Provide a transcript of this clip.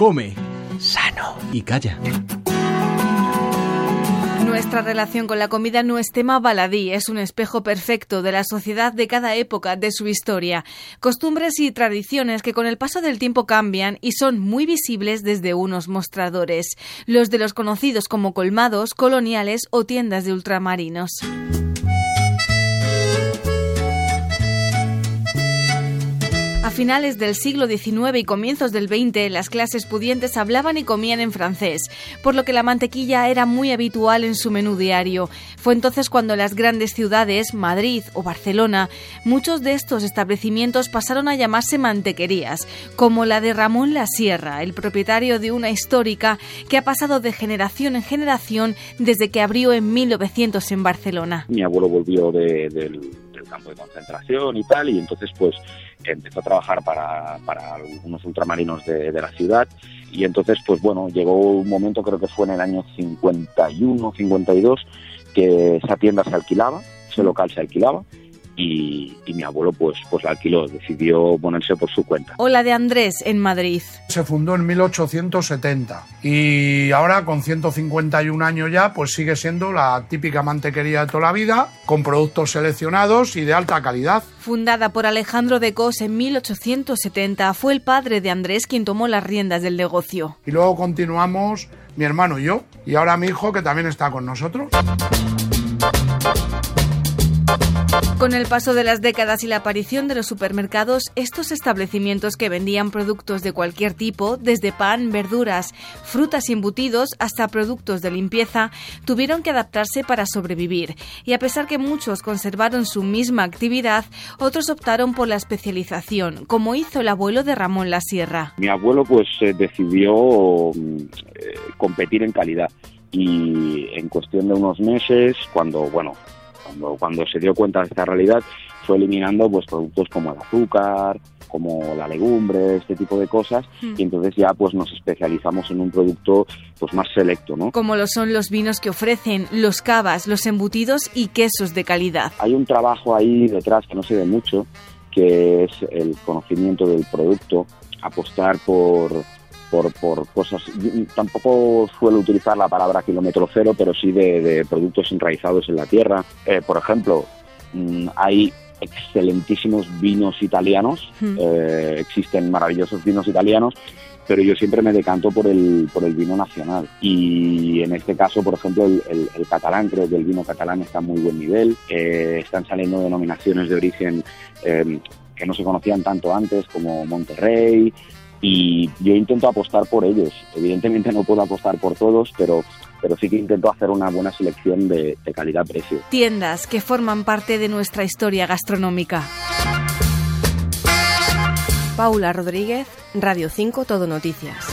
Come sano y calla. Nuestra relación con la comida no es tema baladí, es un espejo perfecto de la sociedad de cada época de su historia. Costumbres y tradiciones que con el paso del tiempo cambian y son muy visibles desde unos mostradores, los de los conocidos como colmados, coloniales o tiendas de ultramarinos. A finales del siglo XIX y comienzos del XX, las clases pudientes hablaban y comían en francés, por lo que la mantequilla era muy habitual en su menú diario. Fue entonces cuando las grandes ciudades, Madrid o Barcelona, muchos de estos establecimientos pasaron a llamarse mantequerías, como la de Ramón La Sierra, el propietario de una histórica que ha pasado de generación en generación desde que abrió en 1900 en Barcelona. Mi abuelo volvió del campo de concentración y tal, y entonces pues empezó a trabajar para, para algunos ultramarinos de, de, la ciudad. Y entonces pues bueno, llegó un momento, creo que fue en el año 51, 52, que esa tienda se alquilaba, ese local se alquilaba y, y, mi abuelo pues, pues la alquiló, decidió ponerse por su cuenta. O la de Andrés en Madrid. Se fundó en 1870 y ahora con 151 años ya pues sigue siendo la típica mantequería de toda la vida con productos seleccionados y de alta calidad. Fundada por Alejandro de Cos en 1870, fue el padre de Andrés quien tomó las riendas del negocio. Y luego continuamos mi hermano y yo y ahora mi hijo que también está con nosotros. Con el paso de las décadas y la aparición de los supermercados, estos establecimientos que vendían productos de cualquier tipo, desde pan, verduras, frutas y embutidos hasta productos de limpieza, tuvieron que adaptarse para sobrevivir. Y a pesar que muchos conservaron su misma actividad, otros optaron por la especialización, como hizo el abuelo de Ramón La Sierra. Mi abuelo pues eh, decidió eh, competir en calidad y en cuestión de unos meses, cuando bueno cuando, cuando se dio cuenta de esta realidad, fue eliminando pues productos como el azúcar, como la legumbre, este tipo de cosas, mm. y entonces ya pues nos especializamos en un producto pues más selecto, ¿no? Como lo son los vinos que ofrecen, los cavas, los embutidos y quesos de calidad. Hay un trabajo ahí detrás que no se ve mucho, que es el conocimiento del producto, apostar por por, por cosas, tampoco suelo utilizar la palabra kilómetro cero, pero sí de, productos enraizados en la tierra. Eh, por ejemplo, mm, hay excelentísimos vinos italianos, eh, existen maravillosos vinos italianos, pero yo siempre me decanto por el, por el vino nacional. Y en este caso, por ejemplo, el, el, catalán, creo que el vino catalán está a muy buen nivel. Eh, están saliendo denominaciones de origen que no se conocían tanto antes, como Monterrey, y yo intento apostar por ellos. Evidentemente no puedo apostar por todos, pero, pero sí que intento hacer una buena selección de, de calidad-precio. Tiendas que forman parte de nuestra historia gastronómica. Paula Rodríguez, Radio 5 Todo Noticias.